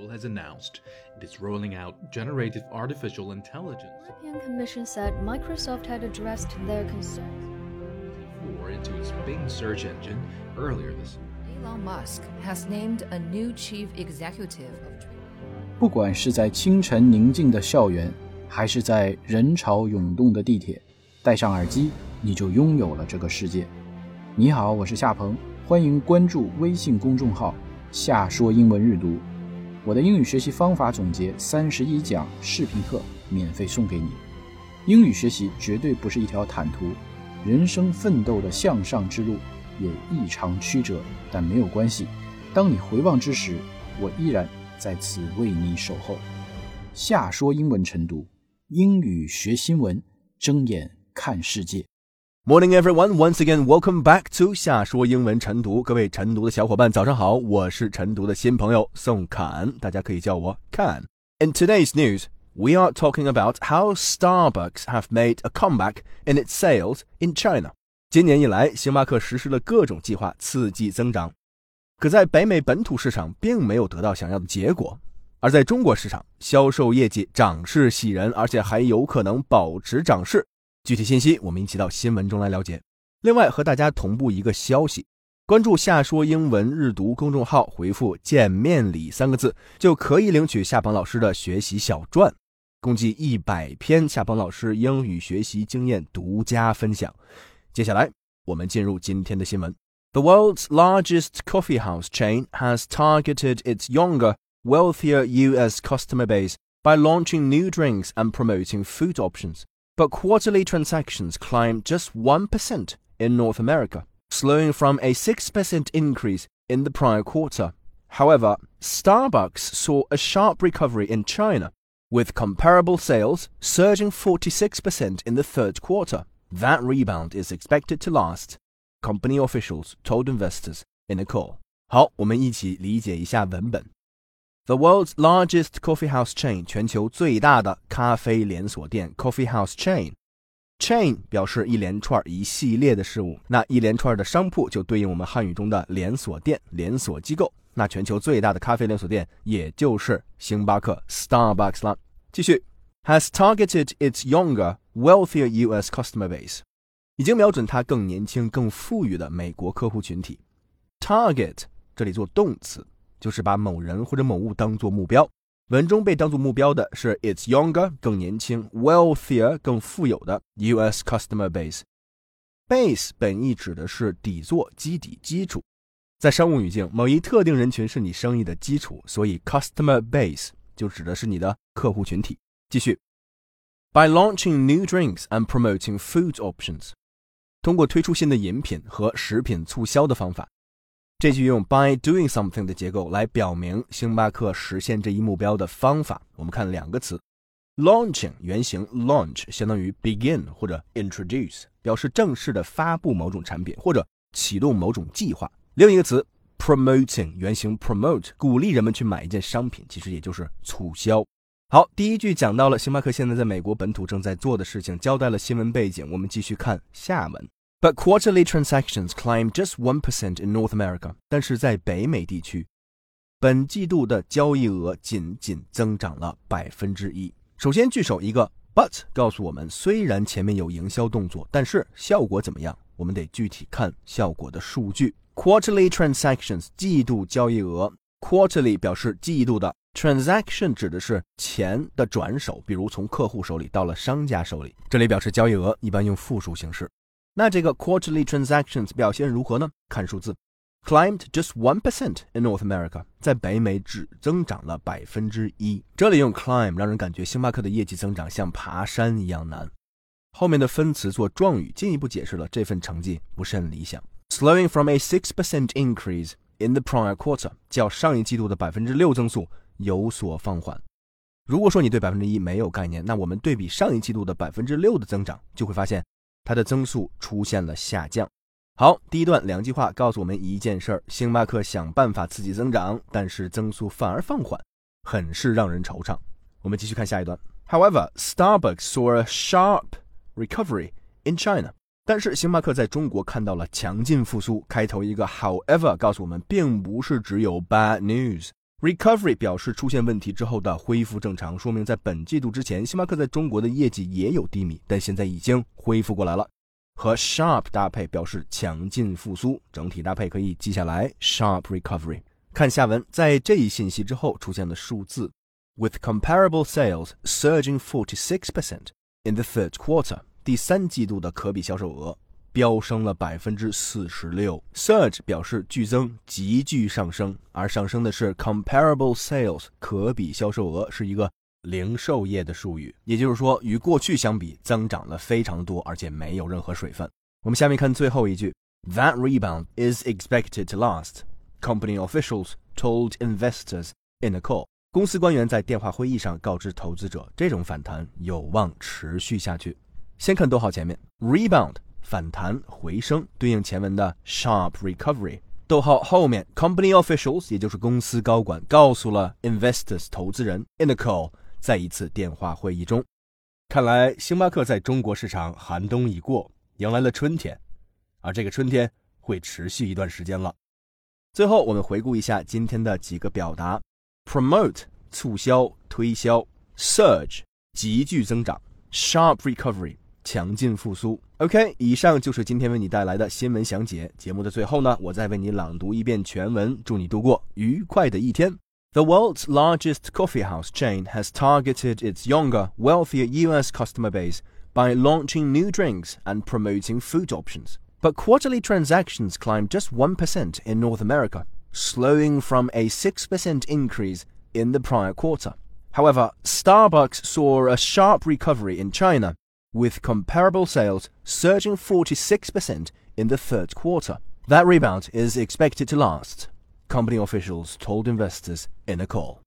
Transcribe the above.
Seoul has announced it is rolling out generative artificial intelligence. The European Commission said Microsoft had addressed their concerns. Four into its Bing search engine earlier this year. Elon Musk has named a new chief executive of Twitter. 不管是在清晨宁静的校园，还是在人潮涌动的地铁，戴上耳机，你就拥有了这个世界。你好，我是夏鹏，欢迎关注微信公众号“夏说英文日读”。 我的英语学习方法总结三十一讲视频课免费送给你。英语学习绝对不是一条坦途，人生奋斗的向上之路也异常曲折，但没有关系。当你回望之时，我依然在此为你守候。下说英文晨读，英语学新闻，睁眼看世界。Morning, everyone. Once again, welcome back to 夏说英文晨读。各位晨读的小伙伴，早上好，我是晨读的新朋友宋侃，大家可以叫我 Kan。In today's news, we are talking about how Starbucks have made a comeback in its sales in China. 今年以来，星巴克实施了各种计划刺激增长，可在北美本土市场并没有得到想要的结果。而在中国市场，销售业绩涨势喜人，而且还有可能保持涨势。具体信息我们一起到新闻中来了解。另外，和大家同步一个消息：关注“夏说英文日读”公众号，回复“见面礼”三个字，就可以领取夏鹏老师的学习小传，共计一百篇夏鹏老师英语学习经验独家分享。接下来，我们进入今天的新闻。The world's largest coffee house chain has targeted its younger, wealthier U.S. customer base by launching new drinks and promoting food options. But quarterly transactions climbed just 1% in North America, slowing from a 6% increase in the prior quarter. However, Starbucks saw a sharp recovery in China, with comparable sales surging 46% in the third quarter. That rebound is expected to last, company officials told investors in a call. 好，我们一起理解一下文本。 The world's largest coffee house chain，全球最大的咖啡连锁店 coffee house chain。chain 表示一连串、一系列的事物，那一连串的商铺就对应我们汉语中的连锁店、连锁机构。那全球最大的咖啡连锁店也就是星巴克 Starbucks 了。继续，has targeted its younger, wealthier U.S. customer base，已经瞄准它更年轻、更富裕的美国客户群体。target 这里做动词。就是把某人或者某物当作目标。文中被当作目标的是 its younger 更年轻，wealthier 更富有的 U.S. customer base。base 本意指的是底座、基底、基础。在商务语境，某一特定人群是你生意的基础，所以 customer base 就指的是你的客户群体。继续，by launching new drinks and promoting food options，通过推出新的饮品和食品促销的方法。这句用 by doing something 的结构来表明星巴克实现这一目标的方法。我们看两个词，launching 原型 launch 相当于 begin 或者 introduce，表示正式的发布某种产品或者启动某种计划。另一个词 promoting 原型 promote 鼓励人们去买一件商品，其实也就是促销。好，第一句讲到了星巴克现在在美国本土正在做的事情，交代了新闻背景。我们继续看下文。But quarterly transactions climbed just one percent in North America。但是在北美地区，本季度的交易额仅仅增长了百分之一。首先，句首一个 but 告诉我们，虽然前面有营销动作，但是效果怎么样？我们得具体看效果的数据。Quarterly transactions 季度交易额，quarterly 表示季度的，transaction 指的是钱的转手，比如从客户手里到了商家手里。这里表示交易额，一般用复数形式。那这个 quarterly transactions 表现如何呢？看数字，climbed just one percent in North America，在北美只增长了百分之一。这里用 climb 让人感觉星巴克的业绩增长像爬山一样难。后面的分词做状语，进一步解释了这份成绩不甚理想。Slowing from a six percent increase in the prior quarter，较上一季度的百分之六增速有所放缓。如果说你对百分之一没有概念，那我们对比上一季度的百分之六的增长，就会发现。它的增速出现了下降。好，第一段两句话告诉我们一件事儿：星巴克想办法刺激增长，但是增速反而放缓，很是让人惆怅。我们继续看下一段。However, Starbucks saw a sharp recovery in China。但是星巴克在中国看到了强劲复苏。开头一个 however 告诉我们，并不是只有 bad news，Recovery 表示出现问题之后的恢复正常，说明在本季度之前，星巴克在中国的业绩也有低迷，但现在已经恢复过来了。和 sharp 搭配表示强劲复苏，整体搭配可以记下来 sharp recovery。看下文，在这一信息之后出现的数字，with comparable sales surging forty six percent in the third quarter，第三季度的可比销售额。飙升了百分之四十六，surge 表示剧增、急剧上升，而上升的是 comparable sales，可比销售额是一个零售业的术语，也就是说与过去相比增长了非常多，而且没有任何水分。我们下面看最后一句，That rebound is expected to last. Company officials told investors in a call. 公司官员在电话会议上告知投资者，这种反弹有望持续下去。先看逗号前面，rebound。反弹回升，对应前文的 sharp recovery。逗号后面，company officials，也就是公司高管，告诉了 investors 投资人 in a call，在一次电话会议中。看来星巴克在中国市场寒冬已过，迎来了春天，而这个春天会持续一段时间了。最后，我们回顾一下今天的几个表达：promote 促销、推销；surge 急剧增长；sharp recovery。强劲复苏。OK，以上就是今天为你带来的新闻详解。节目的最后呢，我再为你朗读一遍全文，祝你度过愉快的一天。The world's largest coffee house chain has targeted its younger, wealthier US customer base by launching new drinks and promoting food options. But quarterly transactions climbed just 1% in North America, slowing from a 6% increase in the prior quarter. However, Starbucks saw a sharp recovery in China with comparable sales surging 46% in the third quarter. That rebound is expected to last, company officials told investors in a call.